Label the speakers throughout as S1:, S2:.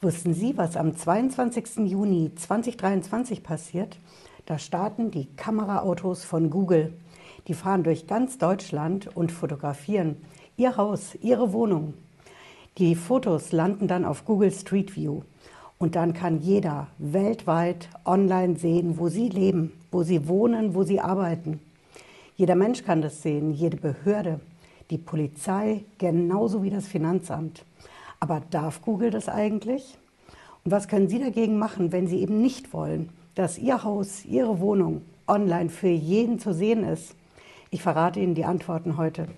S1: Wussten Sie, was am 22. Juni 2023 passiert? Da starten die Kameraautos von Google. Die fahren durch ganz Deutschland und fotografieren Ihr Haus, Ihre Wohnung. Die Fotos landen dann auf Google Street View. Und dann kann jeder weltweit online sehen, wo Sie leben, wo Sie wohnen, wo Sie arbeiten. Jeder Mensch kann das sehen, jede Behörde, die Polizei, genauso wie das Finanzamt. Aber darf Google das eigentlich? Und was können Sie dagegen machen, wenn Sie eben nicht wollen, dass Ihr Haus, Ihre Wohnung online für jeden zu sehen ist? Ich verrate Ihnen die Antworten heute.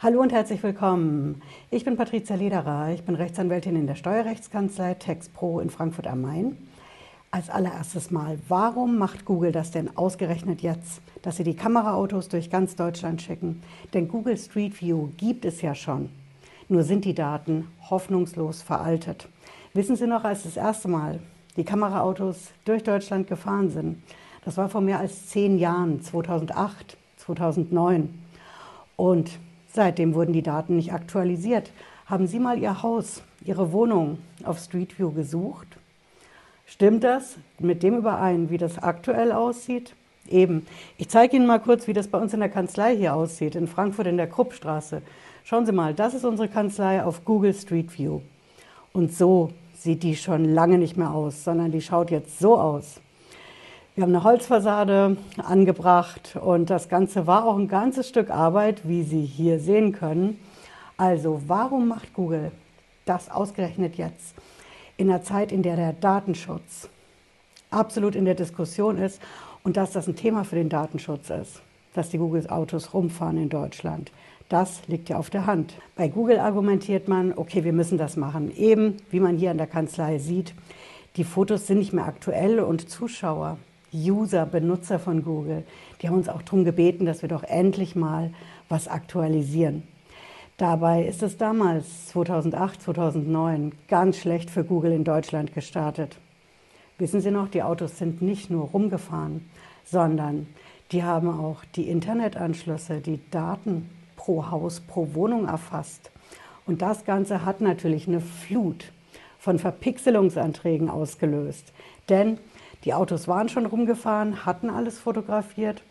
S1: Hallo und herzlich willkommen. Ich bin Patricia Lederer. Ich bin Rechtsanwältin in der Steuerrechtskanzlei TexPro in Frankfurt am Main als allererstes Mal, warum macht Google das denn ausgerechnet jetzt, dass sie die Kameraautos durch ganz Deutschland schicken? Denn Google Street View gibt es ja schon. Nur sind die Daten hoffnungslos veraltet. Wissen Sie noch, als das erste Mal die Kameraautos durch Deutschland gefahren sind? Das war vor mehr als zehn Jahren, 2008, 2009. Und seitdem wurden die Daten nicht aktualisiert. Haben Sie mal Ihr Haus, Ihre Wohnung auf Street View gesucht? Stimmt das mit dem überein, wie das aktuell aussieht? Eben. Ich zeige Ihnen mal kurz, wie das bei uns in der Kanzlei hier aussieht, in Frankfurt in der Kruppstraße. Schauen Sie mal, das ist unsere Kanzlei auf Google Street View. Und so sieht die schon lange nicht mehr aus, sondern die schaut jetzt so aus. Wir haben eine Holzfassade angebracht und das Ganze war auch ein ganzes Stück Arbeit, wie Sie hier sehen können. Also warum macht Google das ausgerechnet jetzt? In einer Zeit, in der der Datenschutz absolut in der Diskussion ist und dass das ein Thema für den Datenschutz ist, dass die Google-Autos rumfahren in Deutschland. Das liegt ja auf der Hand. Bei Google argumentiert man, okay, wir müssen das machen. Eben, wie man hier in der Kanzlei sieht, die Fotos sind nicht mehr aktuell und Zuschauer, User, Benutzer von Google, die haben uns auch darum gebeten, dass wir doch endlich mal was aktualisieren. Dabei ist es damals, 2008, 2009, ganz schlecht für Google in Deutschland gestartet. Wissen Sie noch, die Autos sind nicht nur rumgefahren, sondern die haben auch die Internetanschlüsse, die Daten pro Haus, pro Wohnung erfasst. Und das Ganze hat natürlich eine Flut von Verpixelungsanträgen ausgelöst. Denn die Autos waren schon rumgefahren, hatten alles fotografiert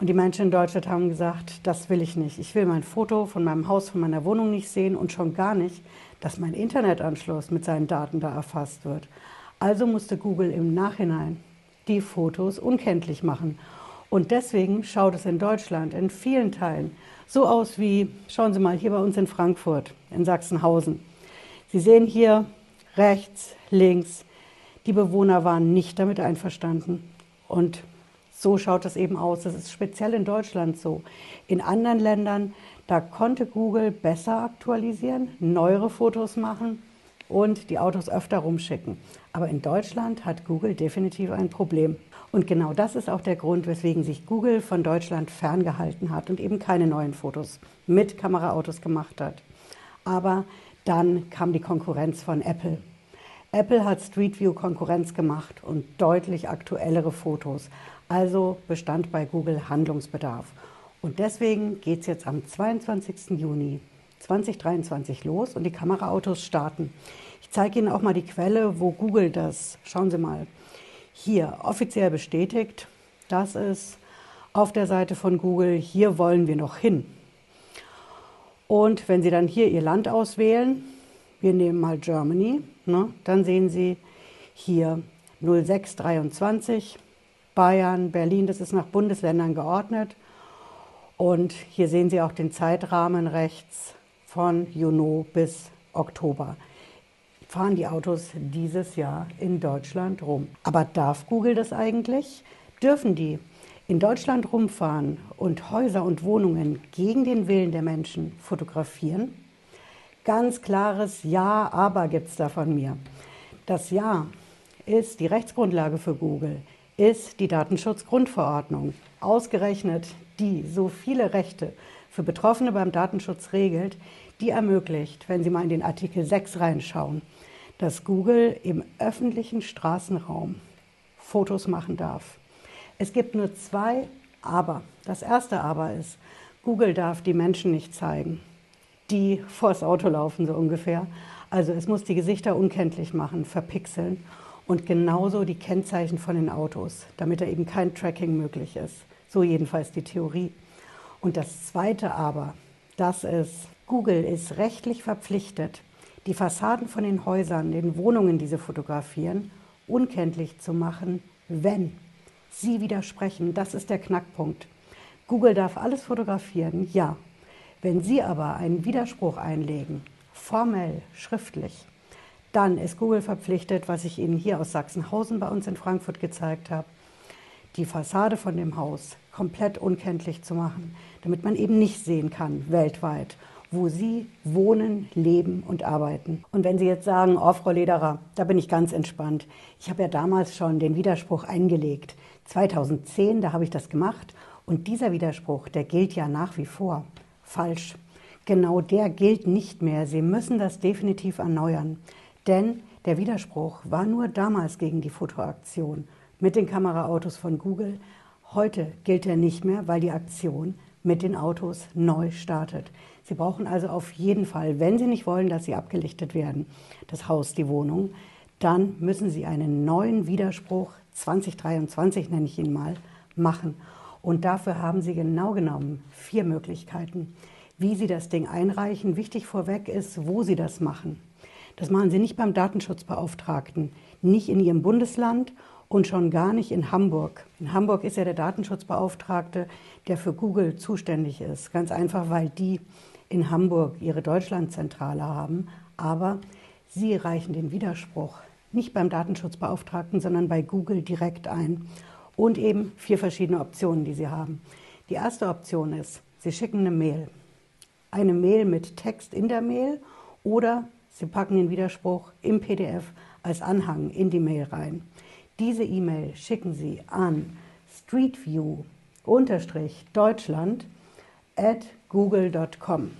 S1: und die Menschen in Deutschland haben gesagt, das will ich nicht. Ich will mein Foto von meinem Haus, von meiner Wohnung nicht sehen und schon gar nicht, dass mein Internetanschluss mit seinen Daten da erfasst wird. Also musste Google im Nachhinein die Fotos unkenntlich machen. Und deswegen schaut es in Deutschland in vielen Teilen so aus wie, schauen Sie mal, hier bei uns in Frankfurt, in Sachsenhausen. Sie sehen hier rechts, links, die Bewohner waren nicht damit einverstanden. Und so schaut es eben aus. Das ist speziell in Deutschland so. In anderen Ländern, da konnte Google besser aktualisieren, neuere Fotos machen und die Autos öfter rumschicken. Aber in Deutschland hat Google definitiv ein Problem. Und genau das ist auch der Grund, weswegen sich Google von Deutschland ferngehalten hat und eben keine neuen Fotos mit Kameraautos gemacht hat. Aber dann kam die Konkurrenz von Apple. Apple hat Street View Konkurrenz gemacht und deutlich aktuellere Fotos. Also bestand bei Google Handlungsbedarf. Und deswegen geht es jetzt am 22. Juni 2023 los und die Kameraautos starten. Ich zeige Ihnen auch mal die Quelle, wo Google das, schauen Sie mal, hier offiziell bestätigt. Das ist auf der Seite von Google, hier wollen wir noch hin. Und wenn Sie dann hier Ihr Land auswählen, wir nehmen mal Germany, ne, dann sehen Sie hier 0623 Bayern, Berlin, das ist nach Bundesländern geordnet. Und hier sehen Sie auch den Zeitrahmen rechts von Juni bis Oktober. Fahren die Autos dieses Jahr in Deutschland rum. Aber darf Google das eigentlich? Dürfen die in Deutschland rumfahren und Häuser und Wohnungen gegen den Willen der Menschen fotografieren? Ganz klares Ja, aber gibt es da von mir. Das Ja ist die Rechtsgrundlage für Google ist die Datenschutzgrundverordnung. Ausgerechnet die so viele Rechte für Betroffene beim Datenschutz regelt, die ermöglicht, wenn Sie mal in den Artikel 6 reinschauen, dass Google im öffentlichen Straßenraum Fotos machen darf. Es gibt nur zwei Aber, das erste Aber ist, Google darf die Menschen nicht zeigen, die vors Auto laufen, so ungefähr. Also es muss die Gesichter unkenntlich machen, verpixeln und genauso die Kennzeichen von den Autos, damit da eben kein Tracking möglich ist. So jedenfalls die Theorie. Und das zweite aber, das ist, Google ist rechtlich verpflichtet, die Fassaden von den Häusern, den Wohnungen, die sie fotografieren, unkenntlich zu machen, wenn sie widersprechen. Das ist der Knackpunkt. Google darf alles fotografieren, ja. Wenn Sie aber einen Widerspruch einlegen, formell, schriftlich, dann ist Google verpflichtet, was ich Ihnen hier aus Sachsenhausen bei uns in Frankfurt gezeigt habe, die Fassade von dem Haus komplett unkenntlich zu machen, damit man eben nicht sehen kann weltweit, wo Sie wohnen, leben und arbeiten. Und wenn Sie jetzt sagen, oh, Frau Lederer, da bin ich ganz entspannt. Ich habe ja damals schon den Widerspruch eingelegt. 2010, da habe ich das gemacht. Und dieser Widerspruch, der gilt ja nach wie vor. Falsch. Genau der gilt nicht mehr. Sie müssen das definitiv erneuern. Denn der Widerspruch war nur damals gegen die Fotoaktion mit den Kameraautos von Google. Heute gilt er nicht mehr, weil die Aktion mit den Autos neu startet. Sie brauchen also auf jeden Fall, wenn Sie nicht wollen, dass Sie abgelichtet werden, das Haus, die Wohnung, dann müssen Sie einen neuen Widerspruch 2023 nenne ich ihn mal machen. Und dafür haben Sie genau genommen vier Möglichkeiten, wie Sie das Ding einreichen. Wichtig vorweg ist, wo Sie das machen. Das machen Sie nicht beim Datenschutzbeauftragten, nicht in Ihrem Bundesland und schon gar nicht in Hamburg. In Hamburg ist ja der Datenschutzbeauftragte, der für Google zuständig ist. Ganz einfach, weil die in Hamburg ihre Deutschlandzentrale haben. Aber Sie reichen den Widerspruch nicht beim Datenschutzbeauftragten, sondern bei Google direkt ein. Und eben vier verschiedene Optionen, die Sie haben. Die erste Option ist, Sie schicken eine Mail. Eine Mail mit Text in der Mail oder Sie packen den Widerspruch im PDF als Anhang in die Mail rein. Diese E-Mail schicken Sie an streetview-deutschland at google.com.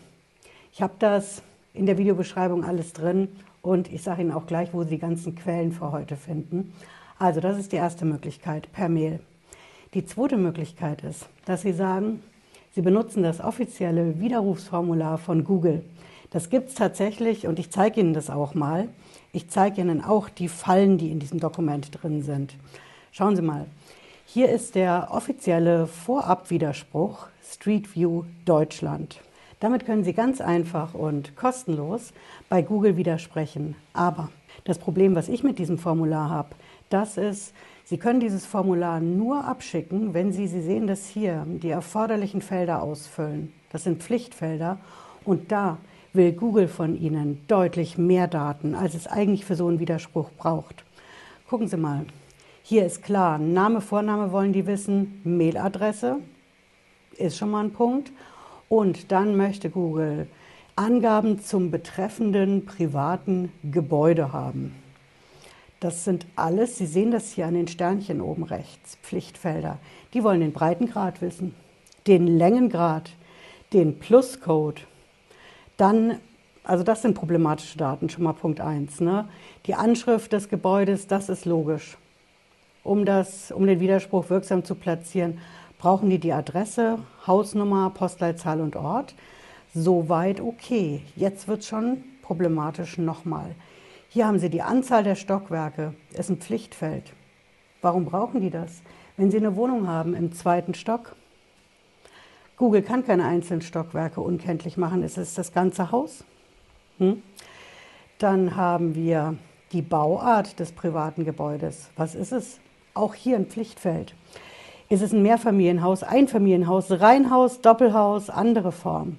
S1: Ich habe das in der Videobeschreibung alles drin und ich sage Ihnen auch gleich, wo Sie die ganzen Quellen für heute finden. Also das ist die erste Möglichkeit per Mail. Die zweite Möglichkeit ist, dass Sie sagen, Sie benutzen das offizielle Widerrufsformular von Google. Das gibt es tatsächlich und ich zeige Ihnen das auch mal. Ich zeige Ihnen auch die Fallen, die in diesem Dokument drin sind. Schauen Sie mal. Hier ist der offizielle Vorabwiderspruch Street View Deutschland. Damit können Sie ganz einfach und kostenlos bei Google widersprechen. Aber das Problem, was ich mit diesem Formular habe, das ist, Sie können dieses Formular nur abschicken, wenn Sie, Sie sehen das hier, die erforderlichen Felder ausfüllen. Das sind Pflichtfelder. Und da will Google von Ihnen deutlich mehr Daten, als es eigentlich für so einen Widerspruch braucht. Gucken Sie mal. Hier ist klar, Name, Vorname wollen die wissen, Mailadresse ist schon mal ein Punkt. Und dann möchte Google Angaben zum betreffenden privaten Gebäude haben. Das sind alles, Sie sehen das hier an den Sternchen oben rechts, Pflichtfelder. Die wollen den Breitengrad wissen, den Längengrad, den Pluscode, dann, also das sind problematische Daten, schon mal Punkt 1. Ne? Die Anschrift des Gebäudes, das ist logisch. Um, das, um den Widerspruch wirksam zu platzieren, brauchen die die Adresse, Hausnummer, Postleitzahl und Ort. Soweit okay. Jetzt wird es schon problematisch nochmal. Hier haben Sie die Anzahl der Stockwerke, ist ein Pflichtfeld. Warum brauchen die das? Wenn Sie eine Wohnung haben im zweiten Stock, Google kann keine einzelnen Stockwerke unkenntlich machen, es ist das ganze Haus. Hm? Dann haben wir die Bauart des privaten Gebäudes. Was ist es? Auch hier ein Pflichtfeld. Ist es ein Mehrfamilienhaus, Einfamilienhaus, Reihenhaus, Doppelhaus, andere Form?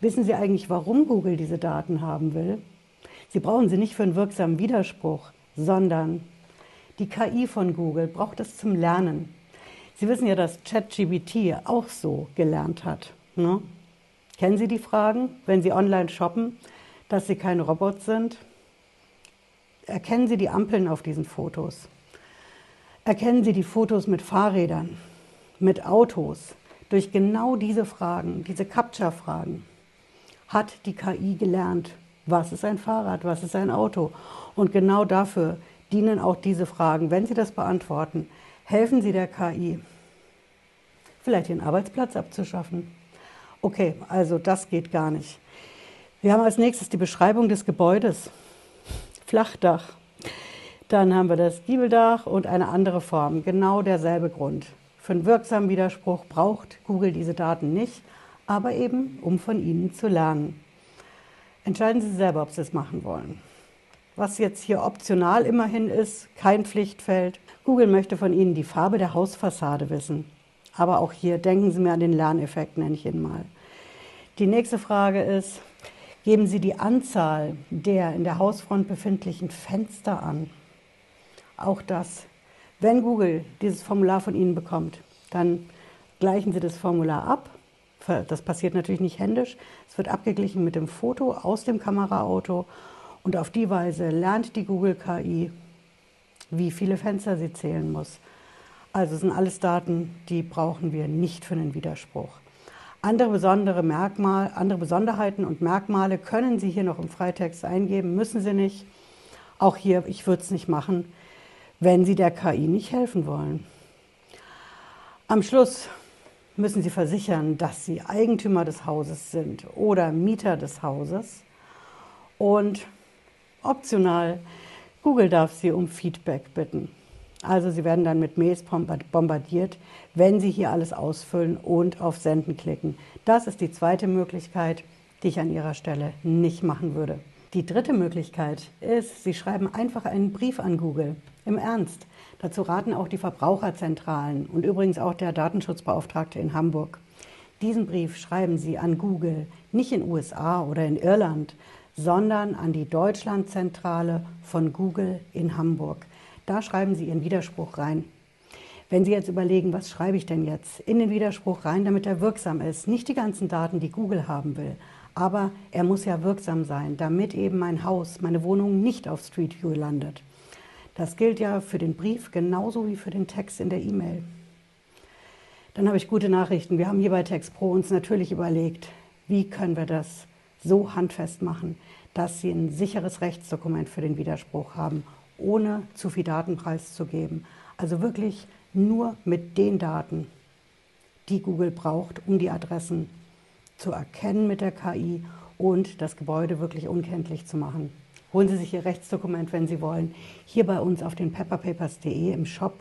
S1: Wissen Sie eigentlich, warum Google diese Daten haben will? Sie brauchen sie nicht für einen wirksamen Widerspruch, sondern die KI von Google braucht es zum Lernen. Sie wissen ja, dass ChatGBT auch so gelernt hat. Ne? Kennen Sie die Fragen, wenn Sie online shoppen, dass Sie keine Robots sind? Erkennen Sie die Ampeln auf diesen Fotos? Erkennen Sie die Fotos mit Fahrrädern, mit Autos? Durch genau diese Fragen, diese Capture-Fragen, hat die KI gelernt, was ist ein Fahrrad, was ist ein Auto. Und genau dafür dienen auch diese Fragen. Wenn Sie das beantworten, helfen Sie der KI, vielleicht ihren Arbeitsplatz abzuschaffen. Okay, also das geht gar nicht. Wir haben als nächstes die Beschreibung des Gebäudes. Flachdach. Dann haben wir das Giebeldach und eine andere Form. Genau derselbe Grund. Für einen wirksamen Widerspruch braucht Google diese Daten nicht, aber eben, um von ihnen zu lernen. Entscheiden Sie selber, ob Sie es machen wollen. Was jetzt hier optional immerhin ist, kein Pflichtfeld. Google möchte von Ihnen die Farbe der Hausfassade wissen. Aber auch hier denken Sie mir an den Lerneffekt, nenne ich ihn mal. Die nächste Frage ist, geben Sie die Anzahl der in der Hausfront befindlichen Fenster an. Auch das. Wenn Google dieses Formular von Ihnen bekommt, dann gleichen Sie das Formular ab. Das passiert natürlich nicht händisch. Es wird abgeglichen mit dem Foto aus dem Kameraauto und auf die Weise lernt die Google KI, wie viele Fenster sie zählen muss. Also sind alles Daten, die brauchen wir nicht für einen Widerspruch. Andere besondere Merkmal, andere Besonderheiten und Merkmale können Sie hier noch im Freitext eingeben, müssen Sie nicht. Auch hier, ich würde es nicht machen, wenn Sie der KI nicht helfen wollen. Am Schluss müssen Sie versichern, dass Sie Eigentümer des Hauses sind oder Mieter des Hauses. Und optional, Google darf Sie um Feedback bitten. Also Sie werden dann mit Mails bombardiert, wenn Sie hier alles ausfüllen und auf Senden klicken. Das ist die zweite Möglichkeit, die ich an Ihrer Stelle nicht machen würde. Die dritte Möglichkeit ist, Sie schreiben einfach einen Brief an Google. Im Ernst. Dazu raten auch die Verbraucherzentralen und übrigens auch der Datenschutzbeauftragte in Hamburg. Diesen Brief schreiben Sie an Google, nicht in USA oder in Irland, sondern an die Deutschlandzentrale von Google in Hamburg. Da schreiben Sie Ihren Widerspruch rein. Wenn Sie jetzt überlegen, was schreibe ich denn jetzt in den Widerspruch rein, damit er wirksam ist, nicht die ganzen Daten, die Google haben will, aber er muss ja wirksam sein, damit eben mein Haus, meine Wohnung nicht auf Street View landet. Das gilt ja für den Brief genauso wie für den Text in der E-Mail. Dann habe ich gute Nachrichten. Wir haben hier bei TextPro uns natürlich überlegt, wie können wir das so handfest machen, dass Sie ein sicheres Rechtsdokument für den Widerspruch haben ohne zu viel Daten preiszugeben. Also wirklich nur mit den Daten, die Google braucht, um die Adressen zu erkennen mit der KI und das Gebäude wirklich unkenntlich zu machen. Holen Sie sich Ihr Rechtsdokument, wenn Sie wollen, hier bei uns auf den pepperpapers.de im Shop.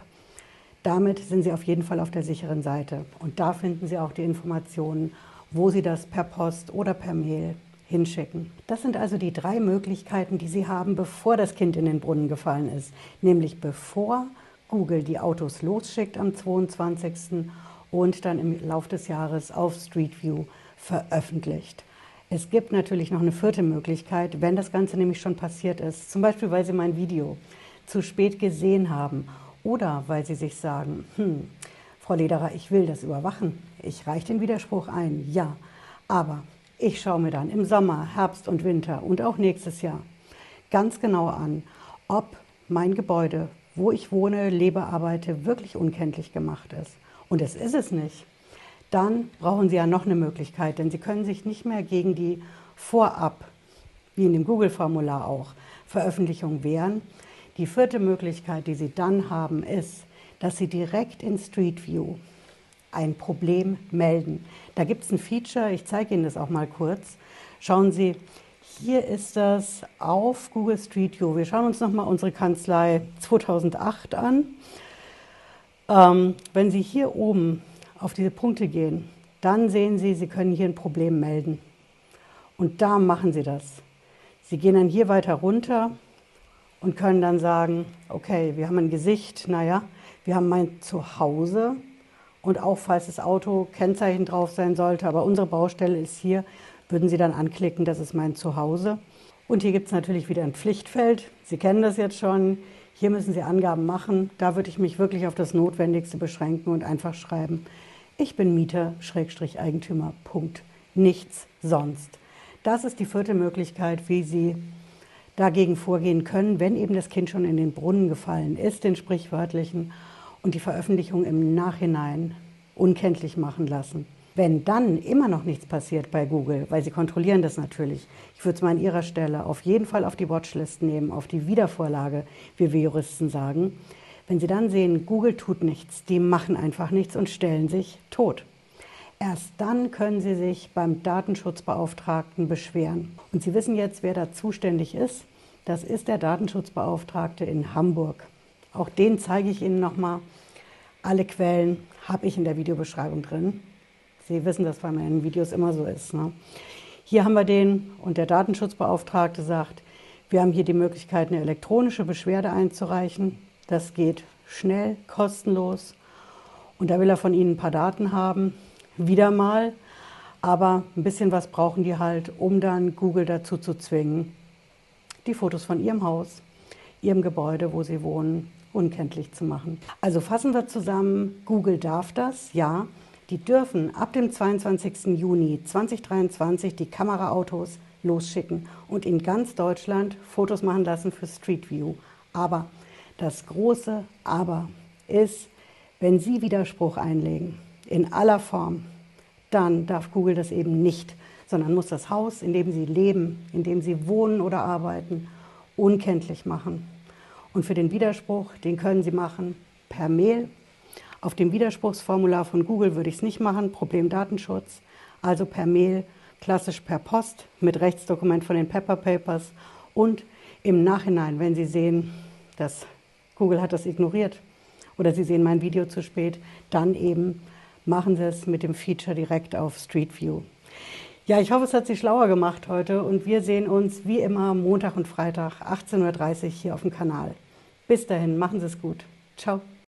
S1: Damit sind Sie auf jeden Fall auf der sicheren Seite. Und da finden Sie auch die Informationen, wo Sie das per Post oder per Mail hinschicken. Das sind also die drei Möglichkeiten, die Sie haben, bevor das Kind in den Brunnen gefallen ist. Nämlich bevor Google die Autos losschickt am 22. und dann im Laufe des Jahres auf Street View veröffentlicht. Es gibt natürlich noch eine vierte Möglichkeit, wenn das Ganze nämlich schon passiert ist. Zum Beispiel, weil Sie mein Video zu spät gesehen haben oder weil Sie sich sagen, hm, Frau Lederer, ich will das überwachen. Ich reiche den Widerspruch ein, ja. Aber ich schaue mir dann im Sommer, Herbst und Winter und auch nächstes Jahr ganz genau an, ob mein Gebäude, wo ich wohne, lebe, arbeite, wirklich unkenntlich gemacht ist. Und es ist es nicht. Dann brauchen Sie ja noch eine Möglichkeit, denn Sie können sich nicht mehr gegen die Vorab, wie in dem Google-Formular auch, Veröffentlichung wehren. Die vierte Möglichkeit, die Sie dann haben, ist, dass Sie direkt in Street View ein Problem melden. Da gibt es ein Feature, ich zeige Ihnen das auch mal kurz. Schauen Sie, hier ist das auf Google Street View. Wir schauen uns nochmal unsere Kanzlei 2008 an. Ähm, wenn Sie hier oben auf diese Punkte gehen, dann sehen Sie, Sie können hier ein Problem melden. Und da machen Sie das. Sie gehen dann hier weiter runter und können dann sagen, okay, wir haben ein Gesicht, naja, wir haben mein Zuhause, und auch falls das Auto Kennzeichen drauf sein sollte, aber unsere Baustelle ist hier, würden Sie dann anklicken, das ist mein Zuhause. Und hier gibt es natürlich wieder ein Pflichtfeld. Sie kennen das jetzt schon. Hier müssen Sie Angaben machen. Da würde ich mich wirklich auf das Notwendigste beschränken und einfach schreiben, ich bin Mieter, Schrägstrich Eigentümer, Punkt. Nichts sonst. Das ist die vierte Möglichkeit, wie Sie dagegen vorgehen können, wenn eben das Kind schon in den Brunnen gefallen ist, den sprichwörtlichen und die Veröffentlichung im Nachhinein unkenntlich machen lassen. Wenn dann immer noch nichts passiert bei Google, weil sie kontrollieren das natürlich, ich würde es mal an Ihrer Stelle auf jeden Fall auf die Watchlist nehmen, auf die Wiedervorlage, wie wir Juristen sagen. Wenn Sie dann sehen, Google tut nichts, die machen einfach nichts und stellen sich tot. Erst dann können Sie sich beim Datenschutzbeauftragten beschweren. Und Sie wissen jetzt, wer da zuständig ist. Das ist der Datenschutzbeauftragte in Hamburg. Auch den zeige ich Ihnen nochmal. Alle Quellen habe ich in der Videobeschreibung drin. Sie wissen das, weil meinen Videos immer so ist. Ne? Hier haben wir den und der Datenschutzbeauftragte sagt, wir haben hier die Möglichkeit, eine elektronische Beschwerde einzureichen. Das geht schnell, kostenlos. Und da will er von Ihnen ein paar Daten haben. Wieder mal. Aber ein bisschen was brauchen die halt, um dann Google dazu zu zwingen, die Fotos von Ihrem Haus, Ihrem Gebäude, wo Sie wohnen, unkenntlich zu machen. Also fassen wir zusammen, Google darf das, ja. Die dürfen ab dem 22. Juni 2023 die Kameraautos losschicken und in ganz Deutschland Fotos machen lassen für Street View. Aber das große Aber ist, wenn Sie Widerspruch einlegen, in aller Form, dann darf Google das eben nicht, sondern muss das Haus, in dem Sie leben, in dem Sie wohnen oder arbeiten, unkenntlich machen. Und für den Widerspruch, den können Sie machen per Mail. Auf dem Widerspruchsformular von Google würde ich es nicht machen, Problem Datenschutz. Also per Mail, klassisch per Post mit Rechtsdokument von den Pepper Papers und im Nachhinein, wenn Sie sehen, dass Google hat das ignoriert oder Sie sehen mein Video zu spät, dann eben machen Sie es mit dem Feature direkt auf Street View. Ja, ich hoffe, es hat Sie schlauer gemacht heute und wir sehen uns wie immer Montag und Freitag 18.30 Uhr hier auf dem Kanal. Bis dahin, machen Sie es gut. Ciao.